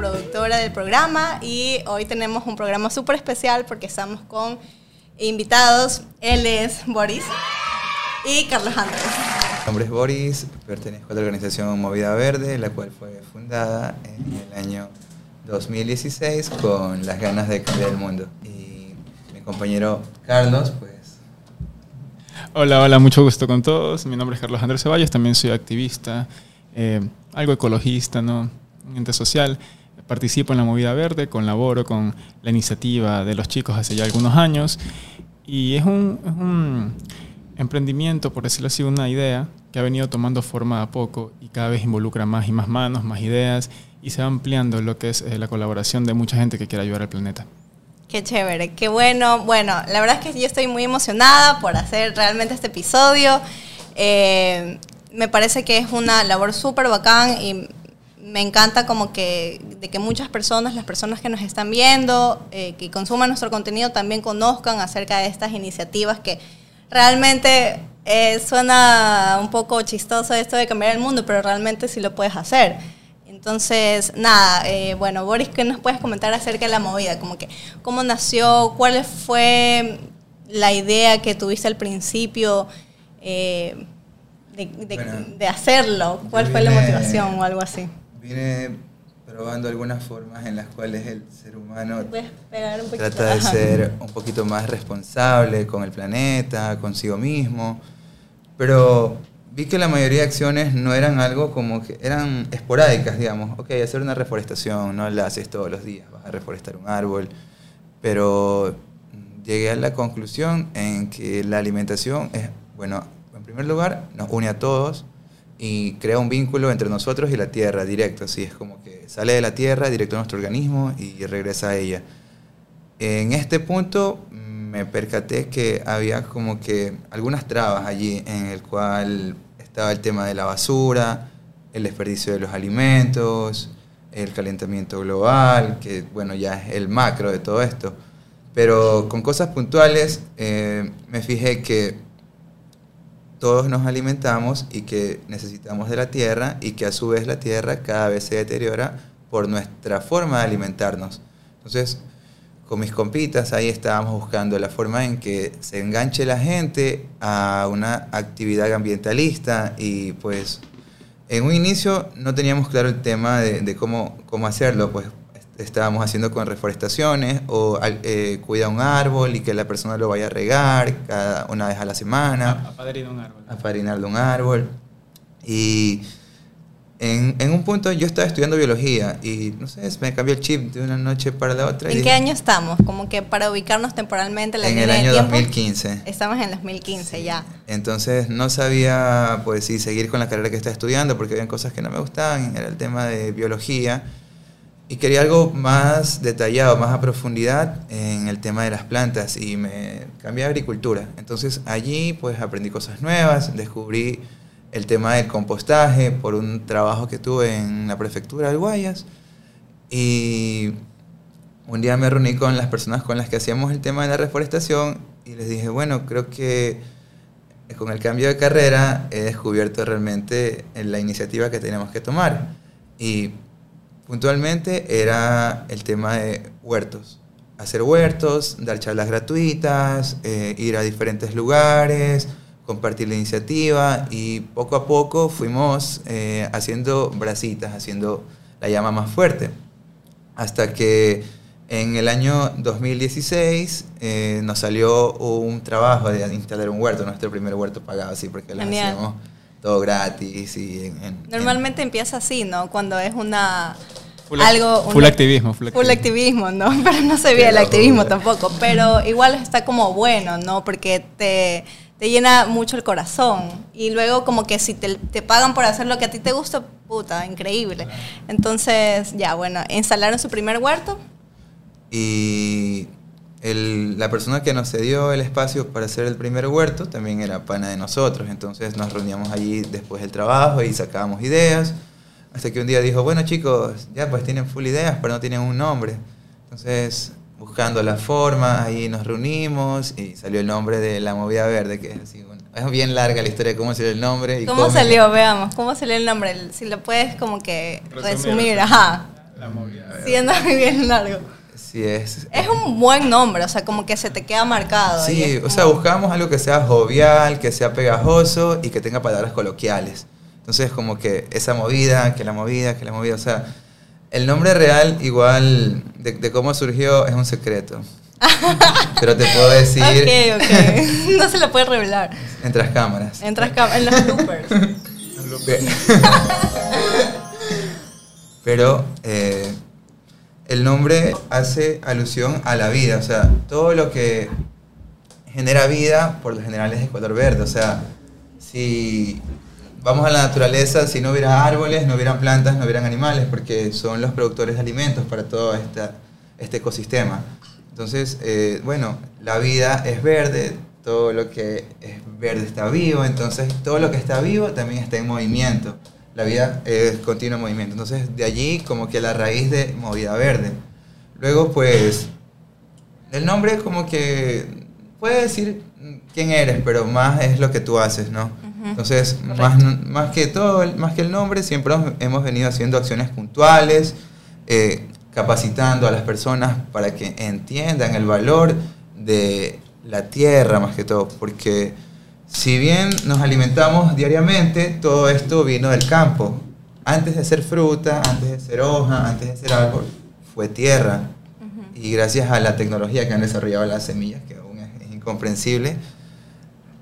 Alvarado, coproductora del programa, y hoy tenemos un programa súper especial porque estamos con invitados. Él es Boris y Carlos Andrés. Mi nombre es Boris, pertenezco a la organización Movida Verde, la cual fue fundada en el año 2016 con las ganas de cambiar el mundo. Y mi compañero Carlos, pues... Hola, hola, mucho gusto con todos. Mi nombre es Carlos Andrés Ceballos, también soy activista, eh, algo ecologista, ¿no? Un ente social. Participo en la movida verde, colaboro con la iniciativa de los chicos hace ya algunos años. Y es un, es un emprendimiento, por decirlo así, una idea que ha venido tomando forma a poco y cada vez involucra más y más manos, más ideas y se va ampliando lo que es eh, la colaboración de mucha gente que quiere ayudar al planeta. Qué chévere, qué bueno. Bueno, la verdad es que yo estoy muy emocionada por hacer realmente este episodio. Eh, me parece que es una labor súper bacán y me encanta como que de que muchas personas, las personas que nos están viendo, eh, que consuman nuestro contenido, también conozcan acerca de estas iniciativas que realmente eh, suena un poco chistoso esto de cambiar el mundo, pero realmente sí lo puedes hacer. Entonces, nada, eh, bueno, Boris, ¿qué nos puedes comentar acerca de la movida? Como que, ¿cómo nació? ¿Cuál fue la idea que tuviste al principio eh, de, hacerlo? ¿Cuál fue la motivación o algo así? Vine probando algunas formas en las cuales el ser humano trata de ser un poquito más responsable con el planeta, consigo mismo, pero vi que la mayoría de acciones no eran algo como que eran esporádicas, digamos. Ok, hacer una reforestación, no la haces todos los días, vas a reforestar un árbol, pero llegué a la conclusión en que la alimentación es, bueno, en primer lugar, nos une a todos y crea un vínculo entre nosotros y la tierra directo, así es como que sale de la tierra directo a nuestro organismo y regresa a ella. En este punto me percaté que había como que algunas trabas allí en el cual estaba el tema de la basura, el desperdicio de los alimentos, el calentamiento global, que bueno, ya es el macro de todo esto. Pero con cosas puntuales eh, me fijé que todos nos alimentamos y que necesitamos de la tierra y que a su vez la tierra cada vez se deteriora por nuestra forma de alimentarnos. Entonces, con mis compitas, ahí estábamos buscando la forma en que se enganche la gente a una actividad ambientalista y pues en un inicio no teníamos claro el tema de, cómo, cómo hacerlo, pues estábamos haciendo con reforestaciones o eh, cuida un árbol y que la persona lo vaya a regar cada una vez a la semana. Apadrinar un árbol. Apadrinar un árbol. Y en, en, un punto yo estaba estudiando biología y no sé, me cambió el chip de una noche para la otra. ¿En qué año estamos? Como que para ubicarnos temporalmente en el año 2015. Estamos en 2015 ya. Entonces no sabía pues si seguir con la carrera que estaba estudiando porque había cosas que no me gustaban, era el tema de biología y quería algo más detallado, más a profundidad en el tema de las plantas y me cambié a agricultura. Entonces allí pues aprendí cosas nuevas, descubrí el tema del compostaje por un trabajo que tuve en la prefectura de Guayas. Y un día me reuní con las personas con las que hacíamos el tema de la reforestación y les dije, bueno, creo que con el cambio de carrera he descubierto realmente la iniciativa que tenemos que tomar. Y puntualmente era el tema de huertos. Hacer huertos, dar charlas gratuitas, eh, ir a diferentes lugares, compartir la iniciativa y poco a poco fuimos eh, haciendo bracitas, haciendo la llama más fuerte. Hasta que en el año 2016 eh, nos salió un trabajo de instalar un huerto, nuestro primer huerto pagado, así porque lo hacíamos todo gratis. Y Normalmente empieza así, ¿no? Cuando es una... algo, full, activismo, full activismo. ¿no? Pero no se ve el activismo tampoco. Pero igual está como bueno, ¿no? Porque te te llena mucho el corazón. Y luego como que si te, te, pagan por hacer lo que a ti te gusta, puta, increíble. Entonces, ya, bueno, instalaron su primer huerto. Y el, la persona que nos cedió el espacio para hacer el primer huerto también era pana de nosotros. Entonces nos reuníamos allí después del trabajo y sacábamos ideas. Hasta que un día dijo, bueno chicos, ya pues tienen full ideas, pero no tienen un nombre. Entonces buscando la forma, ahí nos reunimos y salió el nombre de la movida verde, que es así, es bien larga la historia de cómo salió el nombre. Y ¿Cómo salió? Veamos, ¿cómo salió el nombre? Si lo puedes como que resumir, ajá. La movida verde. Siendo bien largo. Sí, es. Es un buen nombre, o sea, como que se te queda marcado. Sí, o sea, buscamos algo que sea jovial, que sea pegajoso y que tenga palabras coloquiales. Entonces, como que esa movida, que la movida, que la movida, o sea, el nombre real, igual, de, cómo surgió, es un secreto. Pero te puedo decir. Ok, ok. No se lo puede revelar. Entre las cámaras. Entre las cámaras, en los bloopers. Pero eh, el nombre hace alusión a la vida, o sea, todo lo que genera vida, por lo general es de color verde, o sea, si vamos a la naturaleza, si no hubiera árboles, no hubieran plantas, no hubieran animales, porque son los productores de alimentos para todo este ecosistema. Entonces, eh, bueno, la vida es verde, todo lo que es verde está vivo, entonces todo lo que está vivo también está en movimiento. La vida es continuo movimiento. Entonces, de allí como que la raíz de movida verde. Luego, pues, el nombre como que puede decir quién eres, pero más es lo que tú haces, ¿no? Entonces, más, más, que todo, más que el nombre, siempre hemos venido haciendo acciones puntuales, eh, capacitando a las personas para que entiendan el valor de la tierra, más que todo, porque si bien nos alimentamos diariamente, todo esto vino del campo. Antes de ser fruta, antes de ser hoja, antes de ser árbol, fue tierra. Y gracias a la tecnología que han desarrollado las semillas, que aún es incomprensible,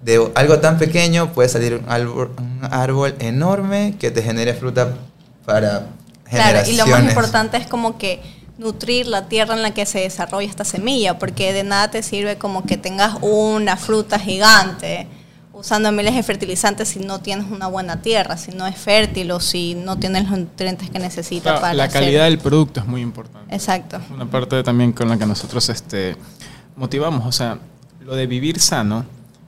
de algo tan pequeño puede salir un árbol, enorme que te genere fruta para generaciones. Claro, y lo más importante es como que nutrir la tierra en la que se desarrolla esta semilla, porque de nada te sirve como que tengas una fruta gigante usando miles de fertilizantes si no tienes una buena tierra, si no es fértil o si no tienes los nutrientes que necesita para La calidad del producto es muy importante. Exacto. Una parte también con la que nosotros este, motivamos, o sea, lo de vivir sano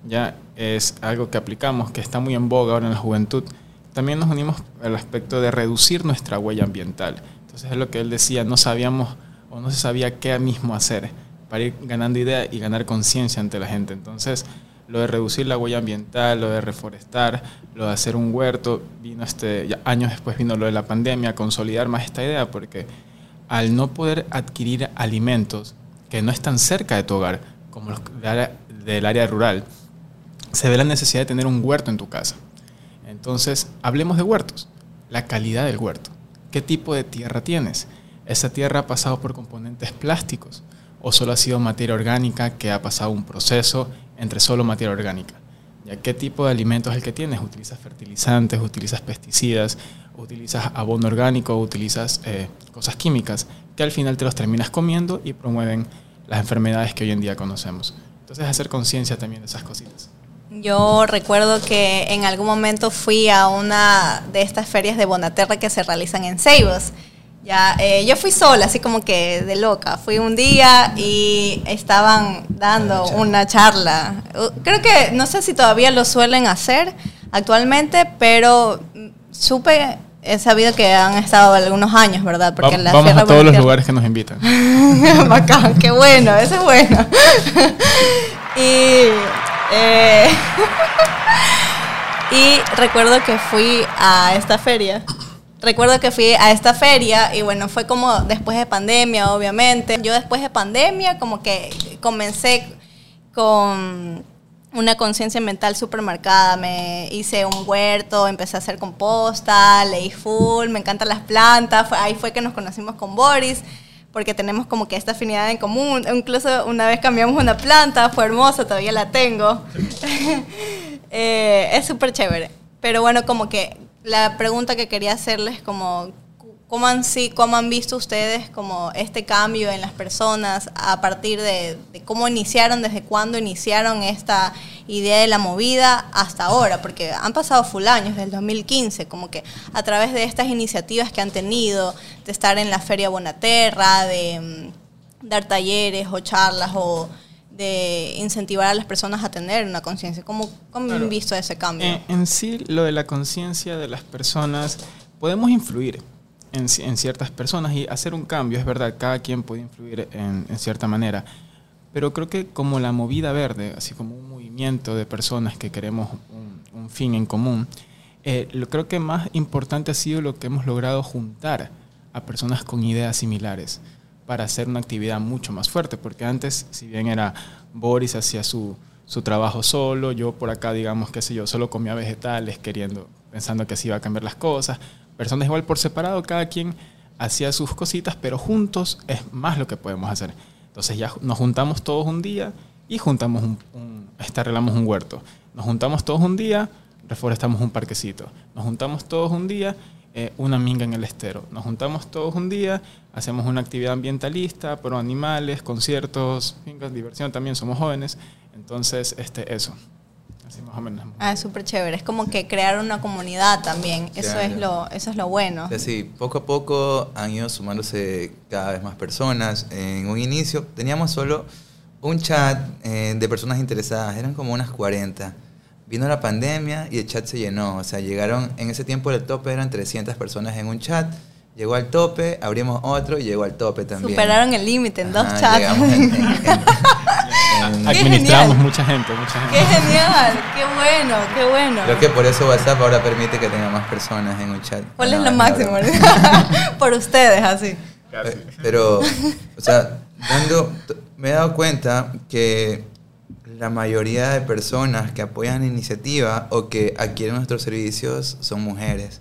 ya es algo que aplicamos, que está muy en boga ahora en la juventud. También nos unimos al aspecto de reducir nuestra huella ambiental. Entonces es lo que él decía, no sabíamos o no se sabía qué mismo hacer para ir ganando idea y ganar conciencia ante la gente. Entonces, lo de reducir la huella ambiental, lo de reforestar, lo de hacer un huerto, vino este, años después vino lo de la pandemia, consolidar más esta idea, porque al no poder adquirir alimentos que no están cerca de tu hogar, como los del área rural, se ve la necesidad de tener un huerto en tu casa. Entonces, hablemos de huertos. La calidad del huerto. ¿Qué tipo de tierra tienes? ¿Esa tierra ha pasado por componentes plásticos? ¿O solo ha sido materia orgánica que ha pasado un proceso entre solo materia orgánica? ¿Ya qué tipo de alimentos es el que tienes? ¿Utilizas fertilizantes? ¿Utilizas pesticidas? ¿Utilizas abono orgánico? ¿Utilizas eh, cosas químicas? Que al final te los terminas comiendo y promueven las enfermedades que hoy en día conocemos. Entonces, hacer conciencia también de esas cositas. Yo recuerdo que en algún momento fui a una de estas ferias de Bonaterra que se realizan en Ceibos. Ya, eh, yo fui sola, así como que de loca. Fui un día y estaban dando una charla. Uh, creo que, no sé si todavía lo suelen hacer actualmente, pero supe, he sabido que han estado algunos años, ¿verdad? Porque la vamos a todos los lugares que nos invitan. Bacán, qué bueno, eso es bueno. y eh, y recuerdo que fui a esta feria. Recuerdo que fui a esta feria y bueno, fue como después de pandemia, obviamente. Yo después de pandemia como que comencé con una conciencia mental súper marcada. Me hice un huerto, empecé a hacer composta, leí full, me encantan las plantas. ahí fue que nos conocimos con Boris porque tenemos como que esta afinidad en común. Incluso una vez cambiamos una planta, fue hermosa, todavía la tengo. Eh, es súper chévere. Pero bueno, como que la pregunta que quería hacerles como ¿Cómo han, sí, ¿Cómo han visto ustedes como este cambio en las personas a partir de, cómo iniciaron, desde cuándo iniciaron esta idea de la movida hasta ahora? Porque han pasado full años, desde el 2015, como que a través de estas iniciativas que han tenido, de estar en la Feria Bonaterra, de mm, dar talleres o charlas o de incentivar a las personas a tener una conciencia. ¿Cómo, cómo han visto ese cambio? en sí, lo de la conciencia de las personas, podemos influir en, ciertas personas y hacer un cambio, es verdad, cada quien puede influir en, cierta manera, pero creo que como la movida verde, así como un movimiento de personas que queremos un, fin en común, eh, creo que más importante ha sido lo que hemos logrado juntar a personas con ideas similares para hacer una actividad mucho más fuerte, porque antes, si bien era Boris hacía su, su trabajo solo, yo por acá, digamos, qué sé yo, solo comía vegetales, queriendo, pensando que así iba a cambiar las cosas, personas igual por separado, cada quien hacía sus cositas, pero juntos es más lo que podemos hacer. Entonces ya nos juntamos todos un día y juntamos un, un este, arreglamos un huerto. Nos juntamos todos un día, reforestamos un parquecito. Nos juntamos todos un día, eh, una minga en el estero. Nos juntamos todos un día, hacemos una actividad ambientalista, pro animales, conciertos, fincas, diversión también, somos jóvenes. Entonces, este, eso. Así más o menos. Ah, es súper chévere. Es como que crear una comunidad también. Eso, es lo, eso es lo bueno. Sí, poco a poco han ido sumándose cada vez más personas. En un inicio teníamos solo un chat eh, de personas interesadas, eran como unas 40. Vino la pandemia y el chat se llenó. O sea, llegaron, en ese tiempo el tope eran 300 personas en un chat. Llegó al tope, abrimos otro y llegó al tope también. Superaron el límite en dos chats. Administramos mucha gente, mucha gente. Qué genial, qué bueno, qué bueno. Creo que por eso WhatsApp ahora permite que tenga más personas en un chat. ¿Cuál es lo máximo? por ustedes, así. Eh, pero, o sea, dando, me he dado cuenta que la mayoría de personas que apoyan la iniciativa o que adquieren nuestros servicios son mujeres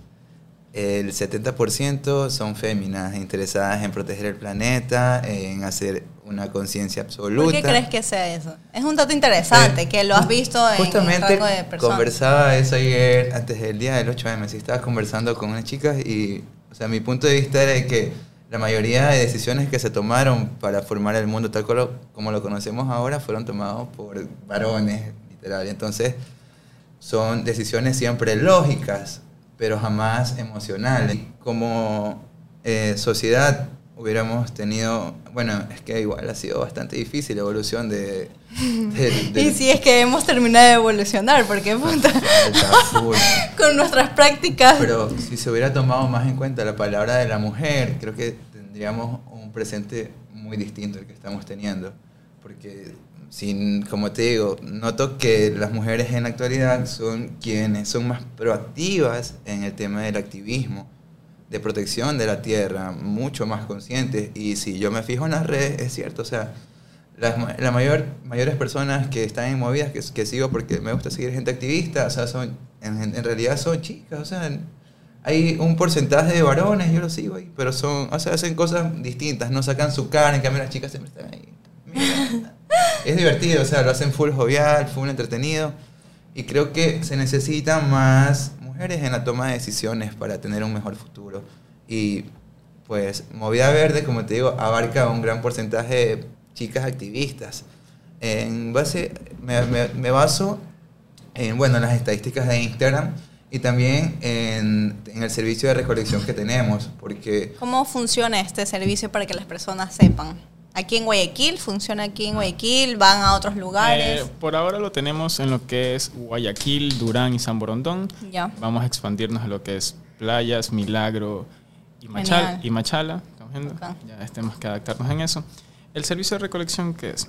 el 70% son féminas interesadas en proteger el planeta, en hacer una conciencia absoluta. ¿Por qué crees que sea eso? Es un dato interesante, eh, que lo has visto en justamente rango de personas. conversaba eso ayer, antes del día del 8M, si estaba conversando con unas chicas y, o sea, mi punto de vista era que la mayoría de decisiones que se tomaron para formar el mundo tal como lo conocemos ahora fueron tomados por varones, literal. Entonces, son decisiones siempre lógicas, pero jamás emocional. Como eh, sociedad hubiéramos tenido, bueno, es que igual ha sido bastante difícil la evolución de... y si es que hemos terminado de evolucionar, porque con nuestras prácticas... Pero si se hubiera tomado más en cuenta la palabra de la mujer, creo que tendríamos un presente muy distinto al que estamos teniendo, porque sin, como te digo, noto que las mujeres en la actualidad son quienes son más proactivas en el tema del activismo, de protección de la tierra, mucho más conscientes. Y si yo me fijo en las redes, es cierto, o sea, las la mayor, mayores personas que están en movidas, que, que, sigo porque me gusta seguir gente activista, o sea, son, en, en realidad son chicas, o sea, hay un porcentaje de varones, yo lo sigo ahí, pero son, o sea, hacen cosas distintas, no sacan su cara, en cambio las chicas siempre están ahí. es divertido, o sea, lo hacen full jovial, full entretenido. Y creo que se necesitan más mujeres en la toma de decisiones para tener un mejor futuro. Y pues Movida Verde, como te digo, abarca un gran porcentaje de chicas activistas. En base, me, me, baso en bueno, las estadísticas de Instagram y también en, en, el servicio de recolección que tenemos. Porque ¿Cómo funciona este servicio para que las personas sepan? Aquí en Guayaquil, funciona aquí en Guayaquil, van a otros lugares. Eh, por ahora lo tenemos en lo que es Guayaquil, Durán y San Borondón. Ya. Vamos a expandirnos a lo que es playas, Milagro y, Machal, y Machala. ¿Estamos viendo? Ya tenemos que adaptarnos en eso. El servicio de recolección, ¿qué es?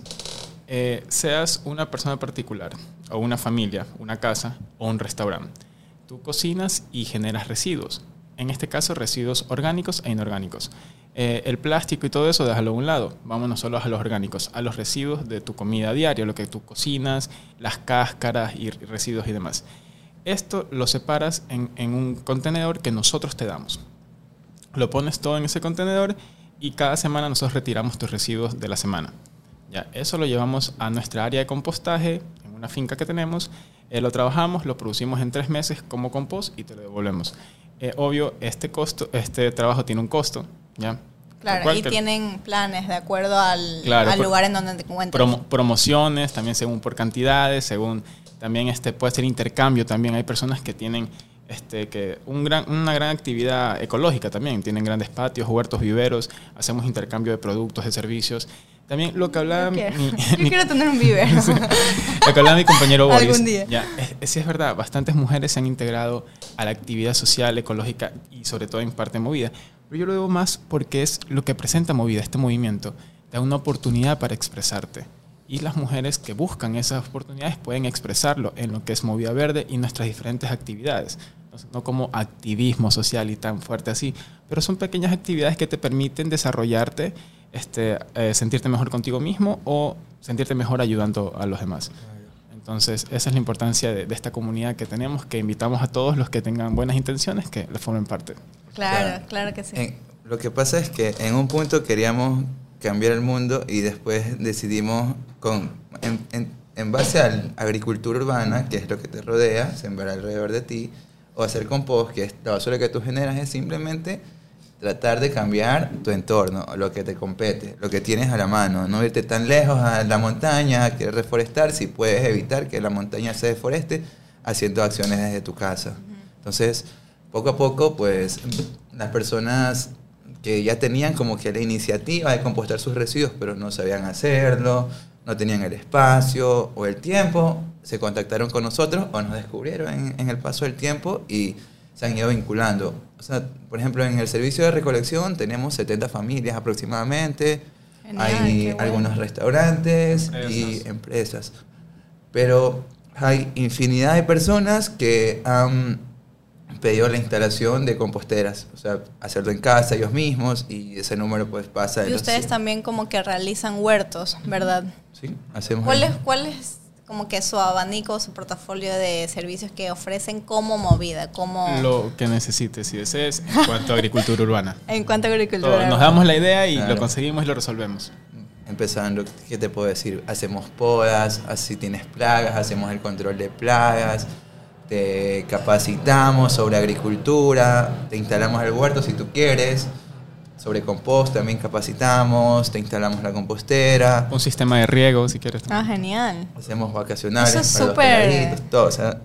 Eh, seas una persona particular o una familia, una casa o un restaurante. Tú cocinas y generas residuos. En este caso, residuos orgánicos e inorgánicos. Eh, el plástico y todo eso, déjalo a un lado. Vámonos solo a los orgánicos, a los residuos de tu comida diaria, lo que tú cocinas, las cáscaras y residuos y demás. Esto lo separas en, un contenedor que nosotros te damos. Lo pones todo en ese contenedor y cada semana nosotros retiramos tus residuos de la semana. Ya, eso lo llevamos a nuestra área de compostaje, en una finca que tenemos, eh, lo trabajamos, lo producimos en tres meses como compost y te lo devolvemos. Eh, obvio, este, costo, este trabajo tiene un costo, ¿ya? Claro, y tienen planes de acuerdo al, lugar en donde te encuentras. promociones, también según por cantidades, según también este puede ser intercambio también. Hay personas que tienen este, que un gran, una gran actividad ecológica también, tienen grandes patios, huertos, viveros, hacemos intercambio de productos, de servicios. También lo que hablaba mi, Yo quiero tener un vivero. lo que hablaba mi compañero Boris. Algún día. Ya, es, sí es verdad, bastantes mujeres se han integrado a la actividad social, ecológica y sobre todo en parte movida. Pero yo lo veo más porque es lo que presenta Movida, este movimiento. Te da una oportunidad para expresarte. y las mujeres que buscan esas oportunidades pueden expresarlo en lo que es Movida Verde y nuestras diferentes actividades. no como activismo social y tan fuerte así, pero son pequeñas actividades que te permiten desarrollarte, este, eh, sentirte mejor contigo mismo o sentirte mejor ayudando a los demás. Entonces, esa es la importancia de, esta comunidad que tenemos, que invitamos a todos los que tengan buenas intenciones que le formen parte. Claro, claro, que sí. lo que pasa es que en un punto queríamos cambiar el mundo y después decidimos, con, en, en, base a la agricultura urbana, que es lo que te rodea, sembrar alrededor de ti, o hacer compost, que es la basura que tú generas, es simplemente tratar de cambiar tu entorno, lo que te compete, lo que tienes a la mano, no irte tan lejos a la montaña, a querer reforestar, si puedes evitar que la montaña se deforeste haciendo acciones desde tu casa. Entonces, poco a poco, pues las personas que ya tenían como que la iniciativa de compostar sus residuos, pero no sabían hacerlo, no tenían el espacio o el tiempo, se contactaron con nosotros o nos descubrieron en, en el paso del tiempo y se han ido vinculando. O sea, por ejemplo, en el servicio de recolección tenemos 70 familias aproximadamente, hay algunos restaurantes y empresas, pero hay infinidad de personas que han pedido la instalación de composteras, o sea, hacerlo en casa ellos mismos y ese número pues pasa. Y ustedes también como que realizan huertos, ¿verdad? Sí, hacemos. ¿Cuál es, cuál es como que su abanico, su portafolio de servicios que ofrecen como movida, como... Lo que necesites y desees en cuanto a agricultura urbana. en cuanto a agricultura urbana. Nos damos la idea y lo conseguimos y lo resolvemos. Empezando, ¿qué te puedo decir? Hacemos podas, así tienes plagas, hacemos el control de plagas, te capacitamos sobre agricultura, te instalamos el huerto si tú quieres, sobre compost también capacitamos, te instalamos la compostera. Un sistema de riego, si quieres. Ah, genial. Hacemos vacacionales. Eso es súper... Todo, o sea,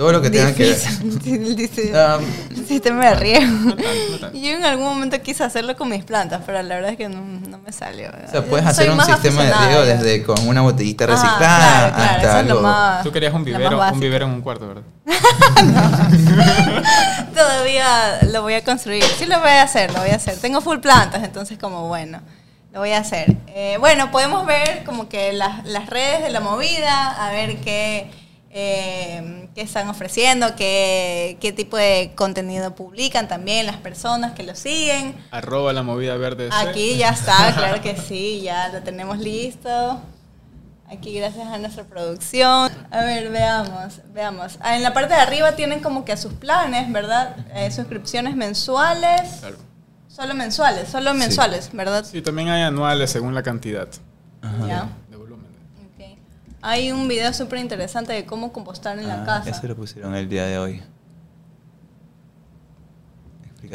todo lo que tenga que ver. um, sistema de riego. Yo en algún momento quise hacerlo con mis plantas, pero la verdad es que no, no me salió. O sea, puedes hacer un sistema de riego desde con una botellita ah, reciclada hasta algo. Tú querías un vivero, un vivero en un cuarto, ¿verdad? Todavía lo voy a construir. Sí lo voy a hacer, lo voy a hacer. Tengo full plantas, entonces como bueno, lo voy a hacer. Eh, bueno, podemos ver como que las, las, redes de la movida, a ver qué, eh, qué están ofreciendo, qué, qué tipo de contenido publican también las personas que lo siguen. Arroba la movida verde. Aquí ya está, claro que sí, ya lo tenemos listo. Aquí gracias a nuestra producción. A ver, veamos, veamos. Ah, en la parte de arriba tienen como que sus planes, ¿verdad? Eh, suscripciones mensuales. Claro. Solo mensuales, solo mensuales, ¿verdad? Sí, también hay anuales según la cantidad Ya. Hay un video súper interesante de cómo compostar en la ah, casa. Ese lo pusieron el día de hoy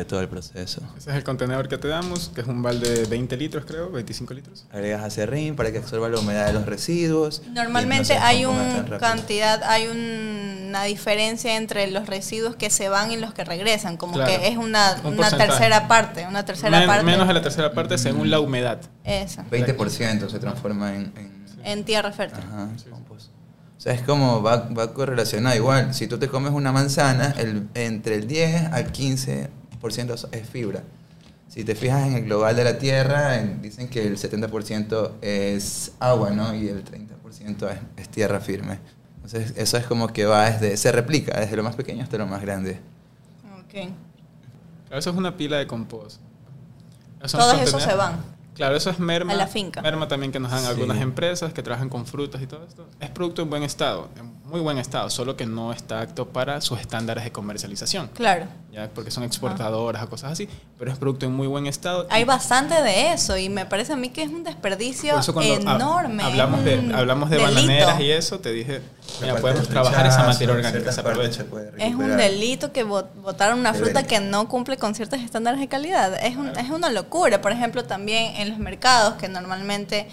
todo el proceso. Ese es el contenedor que te damos, que es un balde de 20 litros, creo, 25 litros. Agregas acerrín para que absorba la humedad de los residuos. Normalmente hay una cantidad, hay una diferencia entre los residuos que se van y los que regresan, como que es una, una tercera parte, una tercera parte. Menos de la tercera parte según la humedad. Eso. 20% se transforma en, en, tierra fértil. Ajá, O sea, es como va, va correlacionado. Igual, si tú te comes una manzana, el, entre el 10 al 15 es fibra. Si te fijas en el global de la Tierra, dicen que el 70% es agua, ¿no? Y el 30% es, es, tierra firme. Entonces, eso es como que va desde, se replica desde lo más pequeño hasta lo más grande. Ok. Eso es una pila de compost. Todos esos se van. Claro, eso es merma. A la finca. Merma también que nos dan algunas empresas que trabajan con frutas y todo esto. Es producto en buen estado, en muy buen estado, solo que no está apto para sus estándares de comercialización. Claro. Ya, porque son exportadoras o cosas así, pero es producto en muy buen estado. Hay bastante de eso y me parece a mí que es un desperdicio enorme. hablamos de, hablamos de bananeras y eso, te dije, mira, podemos trabajar esa materia orgánica, se aprovecha. Es un delito que botaron una fruta que no cumple con ciertos estándares de calidad. Es, es una locura. Por ejemplo, también en los mercados, que normalmente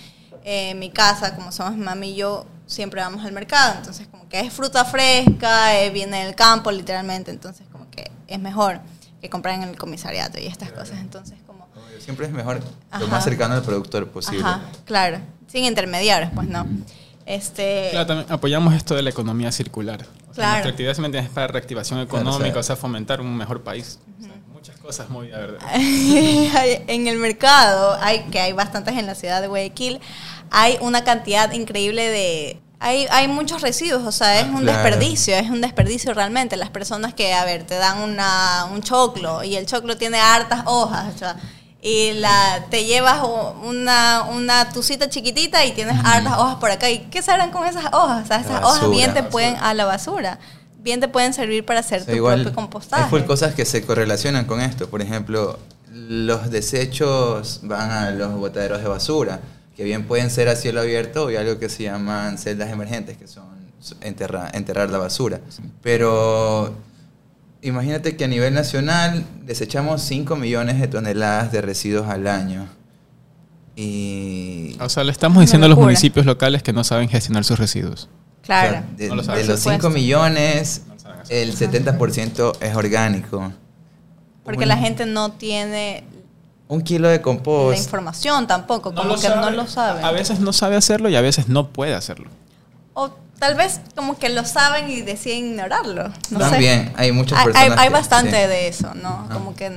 eh, en mi casa, como somos mami y yo, siempre vamos al mercado. Entonces, como que es fruta fresca, eh, viene del campo, literalmente. Entonces, como que es mejor que comprar en el comisariato y estas cosas. Entonces, como... Siempre es mejor lo más cercano al productor posible. claro. Sin intermediarios, pues no. Este... Claro, también apoyamos esto de la economía circular. claro. Nuestra actividad se es para reactivación económica, o sea, fomentar un mejor país. muchas cosas muy verde. en el mercado, hay, que hay bastantes en la ciudad de Guayaquil, hay una cantidad increíble de... Hay, hay muchos residuos, o sea, es un desperdicio, es un desperdicio realmente. Las personas que, a ver, te dan una, un choclo y el choclo tiene hartas hojas, o sea, y la, te llevas una, una tucita chiquitita y tienes hartas hojas por acá. ¿Y qué se harán con esas hojas? O sea, esas hojas bien te pueden a la basura. Bien te pueden servir para hacer tu propio compostaje. Hay cosas que se correlacionan con esto. Por ejemplo, los desechos van a los botaderos de basura, que bien pueden ser a cielo abierto y algo que se llaman celdas emergentes, que son enterrar, enterrar la basura. Pero imagínate que a nivel nacional desechamos 5 millones de toneladas de residuos al año. Y... O sea, le estamos diciendo a los municipios locales que no saben gestionar sus residuos. Claro. de, los 5 millones, el 70% es orgánico. Porque la gente no tiene un kilo de compost. La información tampoco, como que no lo sabe. A veces no sabe hacerlo y a veces no puede hacerlo. O tal vez como que lo saben y deciden ignorarlo. No También, hay muchas hay, personas. Hay, bastante de eso, ¿no? Como que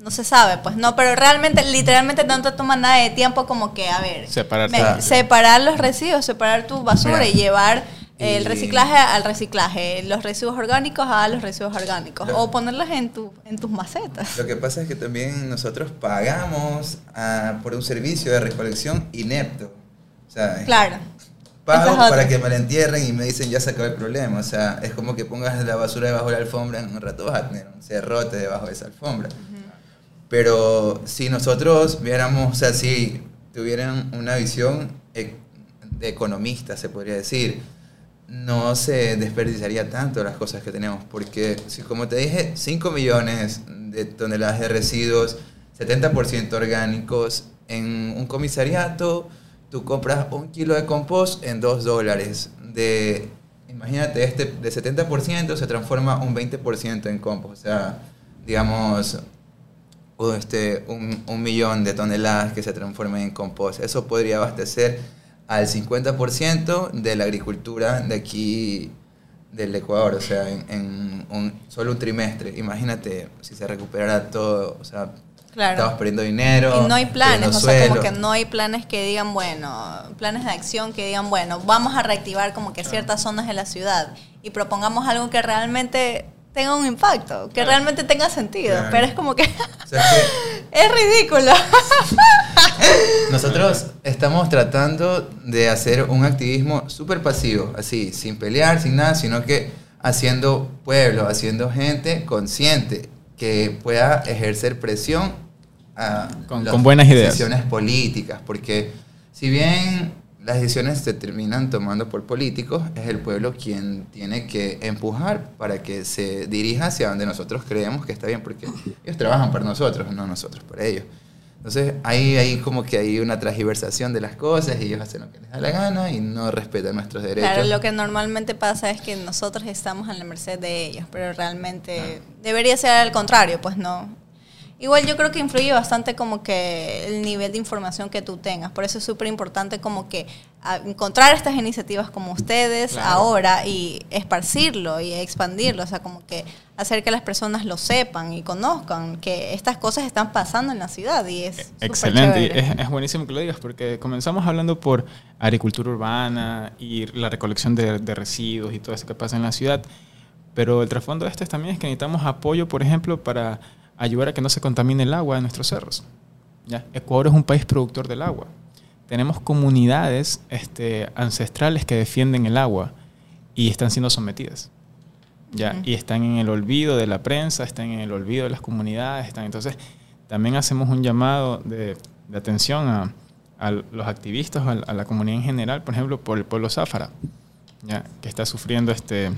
no se sabe, pues no, pero realmente, literalmente no te toma nada de tiempo como que, a ver, separar, separar los residuos, separar tu basura y llevar el reciclaje al reciclaje, los residuos orgánicos a los residuos orgánicos, o ponerlos en, tu, en tus macetas. Lo que pasa es que también nosotros pagamos ah, por un servicio de recolección inepto. O sea, claro pago para que me la entierren y me dicen ya se acabó el problema. O sea, es como que pongas la basura debajo de la alfombra, en un rato vas a tener un cerrote debajo de esa alfombra. Pero si nosotros viéramos, o sea, si tuvieran una visión e, de economista, se podría decir, no se desperdiciaría tanto las cosas que tenemos. Porque, si, como te dije, 5 millones de toneladas de residuos, 70% orgánicos, en un comisariato tú compras un kilo de compost en 2 dólares. De, imagínate, este de 70% se transforma un 20% en compost. O sea, digamos, este, un, un, millón de toneladas que se transformen en compost. Eso podría abastecer al 50% de la agricultura de aquí del Ecuador, o sea, en, en un, solo un trimestre. Imagínate si se recuperara todo, o sea, Estamos perdiendo dinero. Y no hay planes, o sea, como que no hay planes que digan, bueno, planes de acción que digan, bueno, vamos a reactivar como que ciertas zonas de la ciudad y propongamos algo que realmente tenga un impacto, que realmente tenga sentido. Pero es como que, es ridículo. Nosotros estamos tratando de hacer un activismo súper pasivo, así, sin pelear, sin nada, sino que haciendo pueblo, haciendo gente consciente que pueda ejercer presión a con, las buenas ideas. decisiones políticas, porque si bien las decisiones se terminan tomando por políticos, es el pueblo quien tiene que empujar para que se dirija hacia donde nosotros creemos que está bien, porque ellos trabajan para nosotros, no nosotros para ellos. Entonces ahí hay como que hay una transversación de las cosas y ellos hacen lo que les da la gana y no respetan nuestros derechos. Claro, lo que normalmente pasa es que nosotros estamos a la merced de ellos, pero realmente debería ser al contrario, pues no. Igual yo creo que influye bastante como que el nivel de información que tú tengas. Por eso es súper importante como que encontrar estas iniciativas como ustedes ahora y esparcirlo y expandirlo. O sea, como que hacer que las personas lo sepan y conozcan que estas cosas están pasando en la ciudad y es excelente es, es, buenísimo que lo digas porque comenzamos hablando por agricultura urbana y la recolección de, de residuos y todo eso que pasa en la ciudad pero el trasfondo de esto también es que necesitamos apoyo por ejemplo para ayudar a que no se contamine el agua de nuestros cerros. ¿ya? Ecuador es un país productor del agua. Tenemos comunidades este, ancestrales que defienden el agua y están siendo sometidas. ¿ya? Y están en el olvido de la prensa, están en el olvido de las comunidades. Están, entonces, también hacemos un llamado de, atención a, los activistas, a, la comunidad en general, por ejemplo, por el pueblo záfara, ¿ya? que está sufriendo este...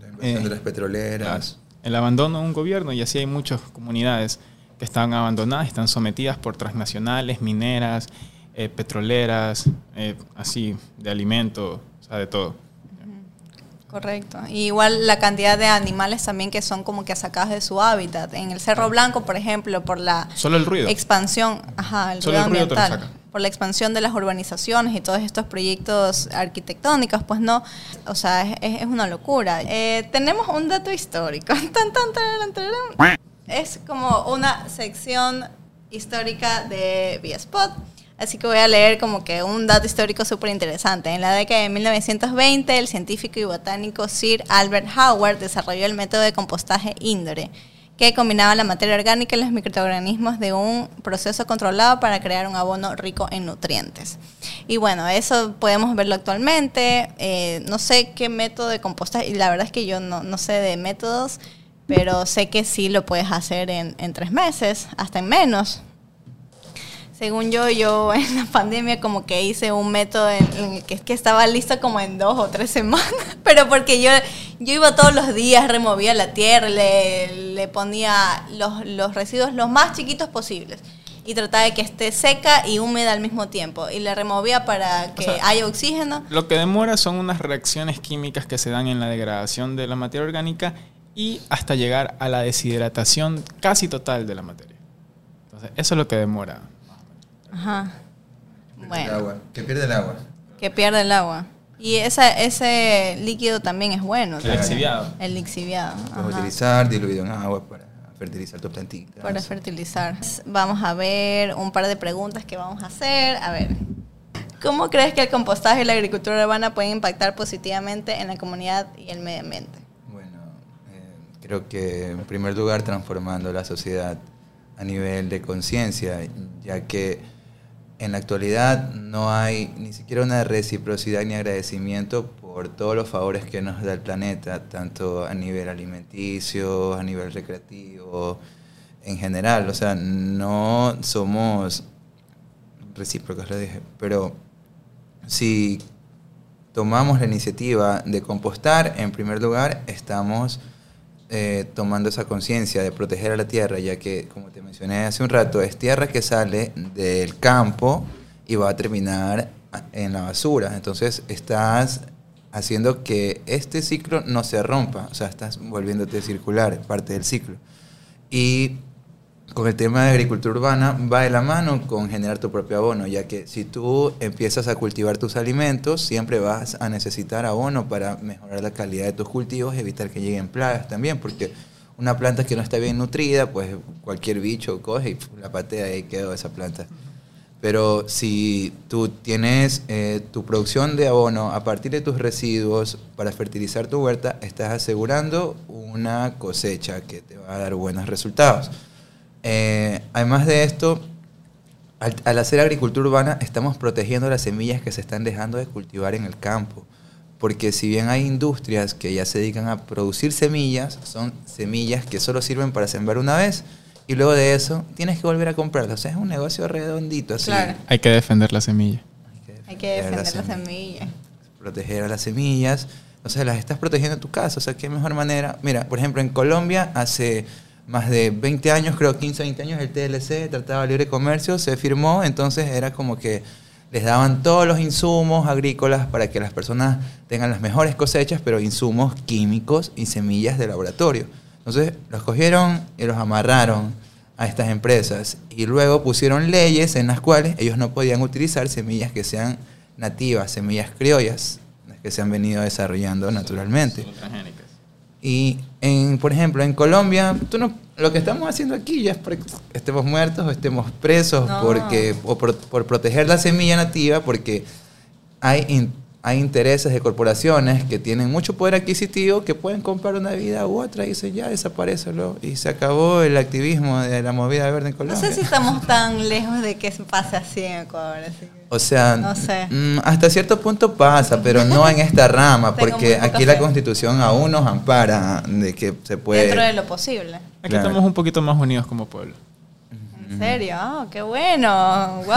La invasión de las petroleras el abandono de un gobierno y así hay muchas comunidades que están abandonadas, están sometidas por transnacionales, mineras, eh, petroleras, eh, así, de alimento, o sea, de todo. Correcto. igual la cantidad de animales también que son como que sacados de su hábitat. En el Cerro Blanco, por ejemplo, por la Solo el ruido. expansión, ajá, el ruido ambiental, por la expansión de las urbanizaciones y todos estos proyectos arquitectónicos, pues no, o sea, es, es una locura. Eh, tenemos un dato histórico. es como una sección histórica de Spot. Así que voy a leer como que un dato histórico súper interesante. En la década de 1920, el científico y botánico Sir Albert Howard desarrolló el método de compostaje Indore, que combinaba la materia orgánica y los microorganismos de un proceso controlado para crear un abono rico en nutrientes. Y bueno, eso podemos verlo actualmente. Eh, no sé qué método de compostaje, y la verdad es que yo no, no sé de métodos, pero sé que sí lo puedes hacer en, en tres meses, hasta en menos según yo, yo en la pandemia como que hice un método que, que, estaba listo como en dos o tres semanas, pero porque yo, yo iba todos los días, removía la tierra, le, le ponía los, los, residuos los más chiquitos posibles y trataba de que esté seca y húmeda al mismo tiempo y le removía para que haya oxígeno. Lo que demora son unas reacciones químicas que se dan en la degradación de la materia orgánica y hasta llegar a la deshidratación casi total de la materia. Entonces, eso es lo que demora. Ajá. Bueno. Que pierde el agua. Que pierde el agua. Y esa, ese líquido también es bueno. El lixiviado. El lixiviado. Puedes utilizar diluido en agua para fertilizar tu plantita. Para fertilizar. Vamos a ver un par de preguntas que vamos a hacer. A ver. ¿Cómo crees que el compostaje y la agricultura urbana pueden impactar positivamente en la comunidad y el medio ambiente? Bueno, eh, creo que en primer lugar transformando la sociedad a nivel de conciencia, ya que en la actualidad no hay ni siquiera una reciprocidad ni agradecimiento por todos los favores que nos da el planeta, tanto a nivel alimenticio, a nivel recreativo, en general. O sea, no somos recíprocos, lo dije, pero si tomamos la iniciativa de compostar, en primer lugar, estamos eh, tomando esa conciencia de proteger a la tierra, ya que, como te mencioné hace un rato, es tierra que sale del campo y va a terminar en la basura. Entonces estás haciendo que este ciclo no se rompa, o sea, estás volviéndote circular, parte del ciclo. Y con el tema de agricultura urbana va de la mano con generar tu propio abono, ya que si tú empiezas a cultivar tus alimentos, siempre vas a necesitar abono para mejorar la calidad de tus cultivos, evitar que lleguen plagas también, porque una planta que no está bien nutrida, pues cualquier bicho coge y la patea y quedó esa planta. Pero si tú tienes eh, tu producción de abono a partir de tus residuos para fertilizar tu huerta, estás asegurando una cosecha que te va a dar buenos resultados. Eh, además de esto, al, hacer agricultura urbana estamos protegiendo las semillas que se están dejando de cultivar en el campo. Porque si bien hay industrias que ya se dedican a producir semillas, son semillas que solo sirven para sembrar una vez y luego de eso tienes que volver a comprarlas. O sea, es un negocio redondito. Así. Hay que defender la semilla. Hay que defender, la, semilla. Proteger a las semillas. O sea, las estás protegiendo en tu casa. O sea, qué mejor manera. Mira, por ejemplo, en Colombia hace más de 20 años, creo 15, 20 años, el TLC, Tratado de Libre Comercio, se firmó, entonces era como que les daban todos los insumos agrícolas para que las personas tengan las mejores cosechas, pero insumos químicos y semillas de laboratorio. Entonces los cogieron y los amarraron a estas empresas y luego pusieron leyes en las cuales ellos no podían utilizar semillas que sean nativas, semillas criollas, las que se han venido desarrollando naturalmente. Y, en, por ejemplo, en Colombia, tú no, lo que estamos haciendo aquí ya es porque estemos muertos o estemos presos porque, o por, por, proteger la semilla nativa, porque hay hay intereses de corporaciones que tienen mucho poder adquisitivo que pueden comprar una vida u otra y dicen ya desaparecelo y se acabó el activismo de la movida verde en Colombia. No sé si estamos tan lejos de que pase así en Ecuador. O sea, mm, hasta cierto punto pasa, pero no en esta rama, porque aquí la constitución aún nos ampara de que se puede... Dentro de lo posible. Aquí estamos un poquito más unidos como pueblo. ¿En serio? Oh, ¡Qué bueno! ¡Wow!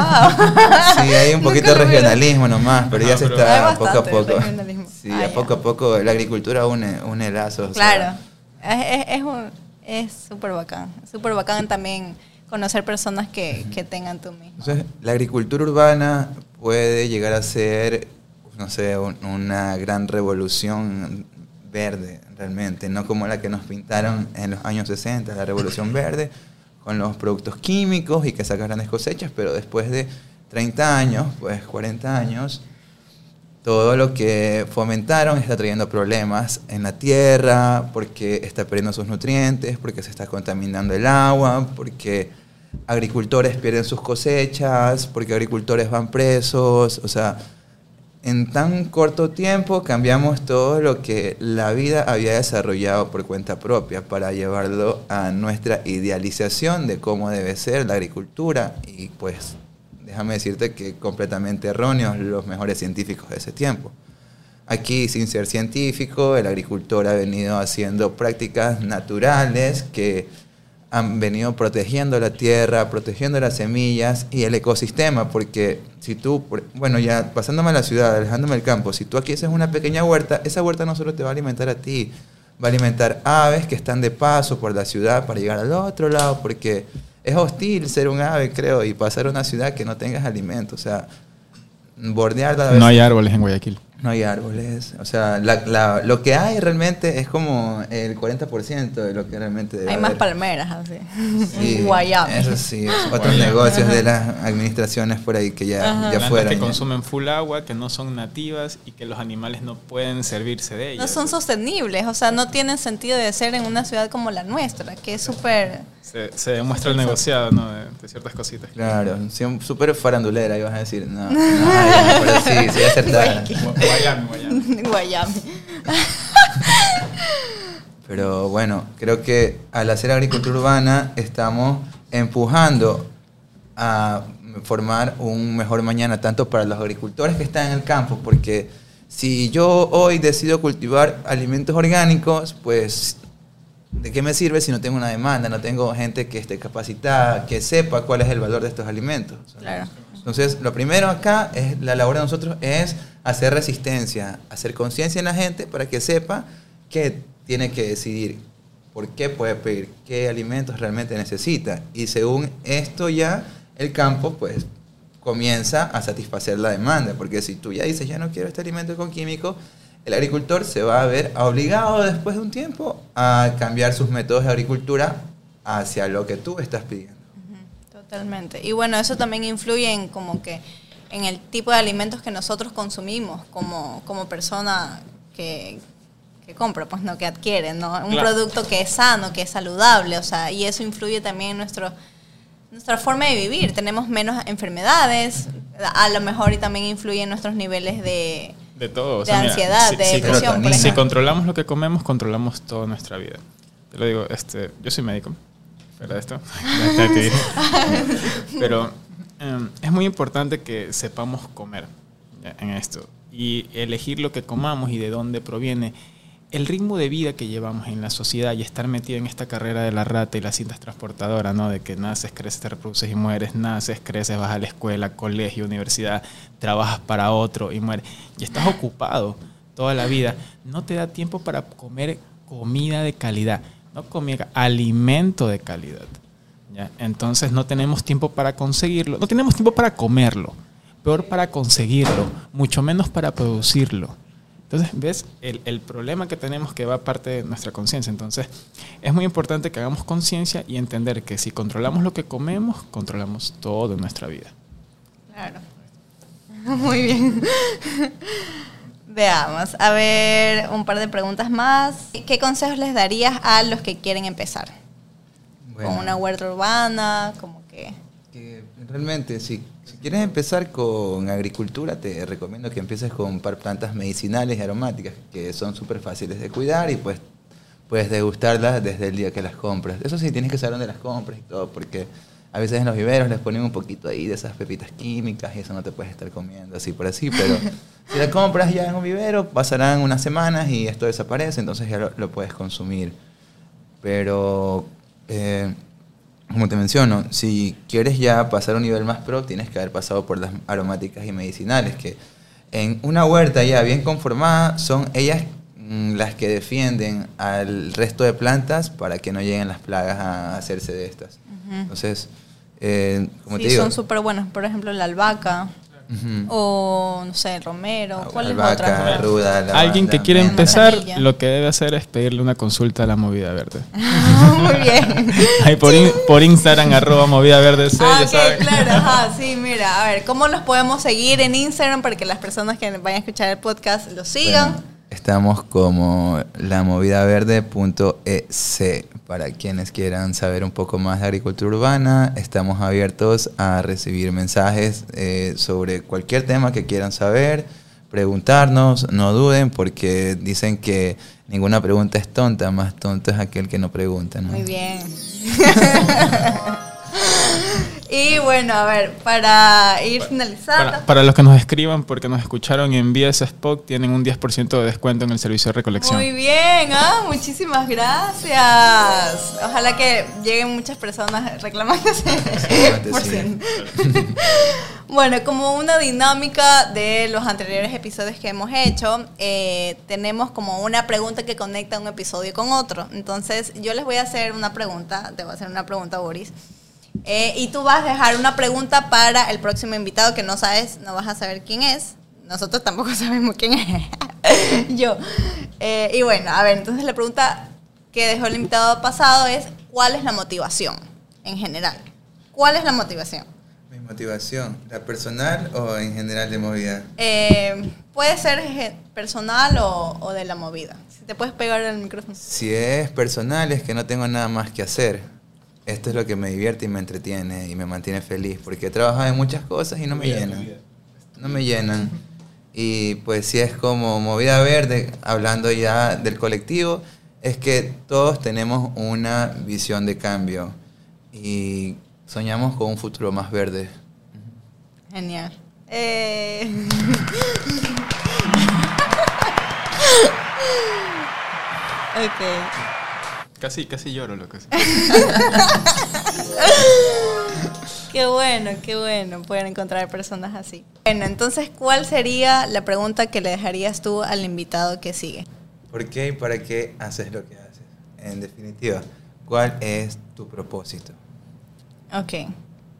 Sí, hay un poquito de regionalismo nomás, pero ya se está poco a poco. Sí, a poco a poco la agricultura une, une lazos. Claro. es súper es, bacán. Súper bacán también conocer personas que, que tengan tú mismo. Entonces, la agricultura urbana puede llegar a ser, no sé, una gran revolución verde, realmente, no como la que nos pintaron en los años 60, la revolución verde con los productos químicos y que sacas grandes cosechas, pero después de 30 años, pues 40 años, todo lo que fomentaron está trayendo problemas en la tierra, porque está perdiendo sus nutrientes, porque se está contaminando el agua, porque agricultores pierden sus cosechas, porque agricultores van presos, o sea, en tan corto tiempo cambiamos todo lo que la vida había desarrollado por cuenta propia para llevarlo a nuestra idealización de cómo debe ser la agricultura y pues déjame decirte que completamente erróneos los mejores científicos de ese tiempo. Aquí, sin ser científico, el agricultor ha venido haciendo prácticas naturales que han venido protegiendo la tierra, protegiendo las semillas y el ecosistema, porque si tú, bueno, ya pasándome a la ciudad, alejándome del campo, si tú aquí haces una pequeña huerta, esa huerta no solo te va a alimentar a ti, va a alimentar aves que están de paso por la ciudad para llegar al otro lado, porque es hostil ser un ave, creo, y pasar a una ciudad que no tengas alimento, o sea, bordear la... No hay árboles en Guayaquil. No hay árboles. O sea, lo que hay realmente es como el 40% de lo que realmente debe Hay más palmeras, así. Sí, Guayama. Eso sí, otros negocios de las administraciones por ahí que ya, ya fueron. que consumen full agua, que no son nativas y que los animales no pueden servirse de ellas. No son sostenibles, o sea, no tienen sentido de ser en una ciudad como la nuestra, que es súper se, demuestra el negociado, ¿no? De, ciertas cositas. Claro, súper farandulera, ibas a decir. No, no, pero sí, sí, acertada. Guayami, Guayami. Pero bueno, creo que al hacer agricultura urbana estamos empujando a formar un mejor mañana, tanto para los agricultores que están en el campo, porque si yo hoy decido cultivar alimentos orgánicos, pues ¿de qué me sirve si no tengo una demanda, no tengo gente que esté capacitada, que sepa cuál es el valor de estos alimentos? Claro. Entonces, lo primero acá, es la labor de nosotros es hacer resistencia, hacer conciencia en la gente para que sepa que tiene que decidir por qué puede pedir, qué alimentos realmente necesita. Y según esto ya, el campo pues comienza a satisfacer la demanda, porque si tú ya dices, ya no quiero este alimento con químicos, el agricultor se va a ver obligado después de un tiempo a cambiar sus métodos de agricultura hacia lo que tú estás pidiendo. Totalmente. Y bueno, eso también influye en como que en el tipo de alimentos que nosotros consumimos como, como persona que, que compra, pues no, que adquiere, ¿no? Un producto que es sano, que es saludable, o sea, y eso influye también en nuestro, nuestra forma de vivir. Tenemos menos enfermedades, a lo mejor y también influye en nuestros niveles de de todo. de ansiedad, de depresión. Si controlamos lo que comemos, controlamos toda nuestra vida. Te lo digo, este, yo soy médico, fuera de esto. Pero em, es muy importante que sepamos comer en esto y elegir lo que comamos y de dónde proviene el ritmo de vida que llevamos en la sociedad y estar metido en esta carrera de la rata y las cintas transportadoras, ¿no? De que naces, creces, te reproduces y mueres, naces, creces, vas a la escuela, colegio, universidad, trabajas para otro y mueres. Y estás ocupado toda la vida. No te da tiempo para comer comida de calidad, no comida, alimento de calidad. Entonces no tenemos tiempo para conseguirlo, no tenemos tiempo para comerlo, peor para conseguirlo, mucho menos para producirlo. Entonces, ¿ves? El, problema que tenemos que va parte de nuestra conciencia. Entonces, es muy importante que hagamos conciencia y entender que si controlamos lo que comemos, controlamos todo nuestra vida. Claro. Muy bien. Veamos, a ver, un par de preguntas más. ¿Qué consejos les darías a los que quieren empezar? Con una huerta urbana, como que... que realmente, si quieres empezar con agricultura, te recomiendo que empieces con plantas medicinales y aromáticas, que son súper fáciles de cuidar y pues puedes degustarlas desde el día que las compras. Eso sí, tienes que saber dónde las compras y todo, porque a veces en los viveros les ponen un poquito ahí de esas pepitas químicas y eso no te puedes estar comiendo así por así, pero si la compras ya en un vivero, pasarán unas semanas y esto desaparece, entonces ya lo, puedes consumir. Pero... Eh, como te menciono, si quieres ya pasar a un nivel más pro, tienes que haber pasado por las aromáticas y medicinales, que en una huerta ya bien conformada son ellas mm, las que defienden al resto de plantas para que no lleguen las plagas a hacerse de estas. Entonces, eh, como te digo... son súper buenos. Por ejemplo, la albahaca. O, no sé, Romero. ¿Cuál es otra? Ruda, Alguien que quiere empezar, lo que debe hacer es pedirle una consulta a la Movida Verde. Muy bien. Ahí por, por Instagram, arroba Movida Verde C, ah, claro, ajá, sí, mira, a ver, ¿cómo los podemos seguir en Instagram para que las personas que vayan a escuchar el podcast lo sigan? Estamos como lamovidaverde.ec para quienes quieran saber un poco más de agricultura urbana. Estamos abiertos a recibir mensajes eh, sobre cualquier tema que quieran saber, preguntarnos, no duden porque dicen que ninguna pregunta es tonta, más tonto es aquel que no pregunta. Muy bien. Y bueno, a ver, para ir finalizando. Para, los que nos escriban porque nos escucharon y envíen ese spot, tienen un 10% de descuento en el servicio de recolección. Muy bien, ah, muchísimas gracias. Ojalá que lleguen muchas personas reclamando bueno, como una dinámica de los anteriores episodios que hemos hecho, eh, tenemos como una pregunta que conecta un episodio con otro. Entonces, yo les voy a hacer una pregunta, te voy a hacer una pregunta, Boris. Eh, y tú vas a dejar una pregunta para el próximo invitado que no sabes, no vas a saber quién es. Nosotros tampoco sabemos quién es. Yo. Eh, y bueno, a ver, entonces la pregunta que dejó el invitado pasado es, ¿cuál es la motivación en general? ¿Cuál es la motivación? Mi motivación, ¿la personal o en general de movida? Eh, puede ser personal o, o de la movida. Si te puedes pegar el micrófono. Si es personal es que no tengo nada más que hacer esto es lo que me divierte y me entretiene y me mantiene feliz, porque he trabajado en muchas cosas y no me llenan. No me llenan. Y pues si es como movida verde, hablando ya del colectivo, es que todos tenemos una visión de cambio y soñamos con un futuro más verde. Genial. Eh... ok. Casi, casi lloro lo que sé. qué bueno, qué bueno pueden encontrar personas así. Bueno, entonces, ¿cuál sería la pregunta que le dejarías tú al invitado que sigue? ¿Por qué y para qué haces lo que haces? En definitiva, ¿cuál es tu propósito? Ok.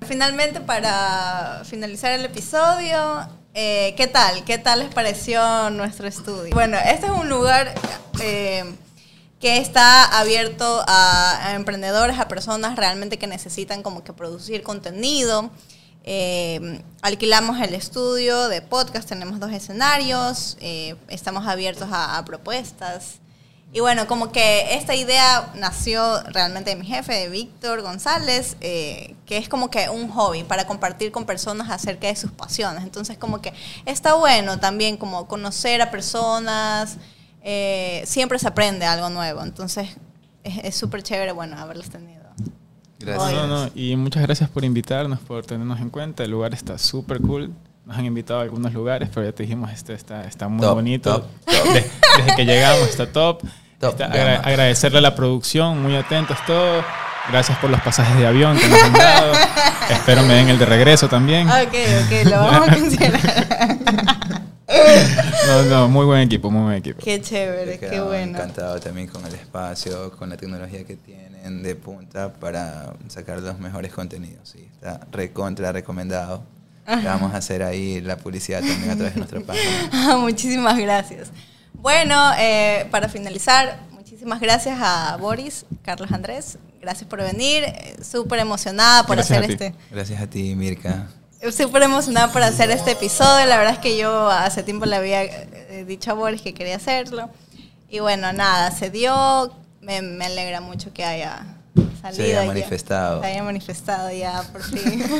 Finalmente, para finalizar el episodio, eh, ¿qué tal? ¿Qué tal les pareció nuestro estudio? Bueno, este es un lugar eh, que está abierto a, emprendedores, a personas realmente que necesitan como que producir contenido. Eh, alquilamos el estudio de podcast, tenemos dos escenarios, eh, estamos abiertos a, propuestas. Y bueno, como que esta idea nació realmente de mi jefe, de Víctor González, eh, que es como que un hobby para compartir con personas acerca de sus pasiones. Entonces como que está bueno también como conocer a personas, eh, siempre se aprende algo nuevo. Entonces, es súper chévere, bueno, haberlos tenido. Gracias. y muchas gracias por invitarnos, por tenernos en cuenta. El lugar está súper cool. Nos han invitado a algunos lugares, pero ya te dijimos, este está, está muy bonito. desde que llegamos está top. agradecerle a la producción, muy atentos todos. Gracias por los pasajes de avión que nos han dado. Espero me den el de regreso también. Ok, ok, lo vamos a considerar. No, no, muy buen equipo, muy buen equipo. Qué chévere, qué bueno. Encantado también con el espacio, con la tecnología que tienen de punta para sacar los mejores contenidos. Sí, está recontra recomendado. Vamos a hacer ahí la publicidad también a través de nuestra página. muchísimas gracias. Bueno, eh, para finalizar, muchísimas gracias a Boris, Carlos Andrés. Gracias por venir. Eh, súper emocionada por hacer este. Gracias a ti, Mirka súper emocionada por hacer este episodio. La verdad es que yo hace tiempo le había eh, dicho a Boris que quería hacerlo. Y bueno, nada, se dio. Me, alegra mucho que haya salido. Se haya manifestado. se haya manifestado ya, por fin.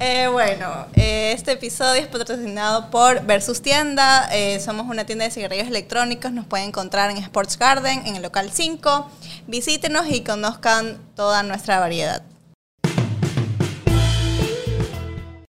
Eh, bueno, eh, este episodio es patrocinado por Versus Tienda. somos una tienda de cigarrillos electrónicos. Nos pueden encontrar en Sports Garden, en el local 5. Visítenos y conozcan toda nuestra variedad.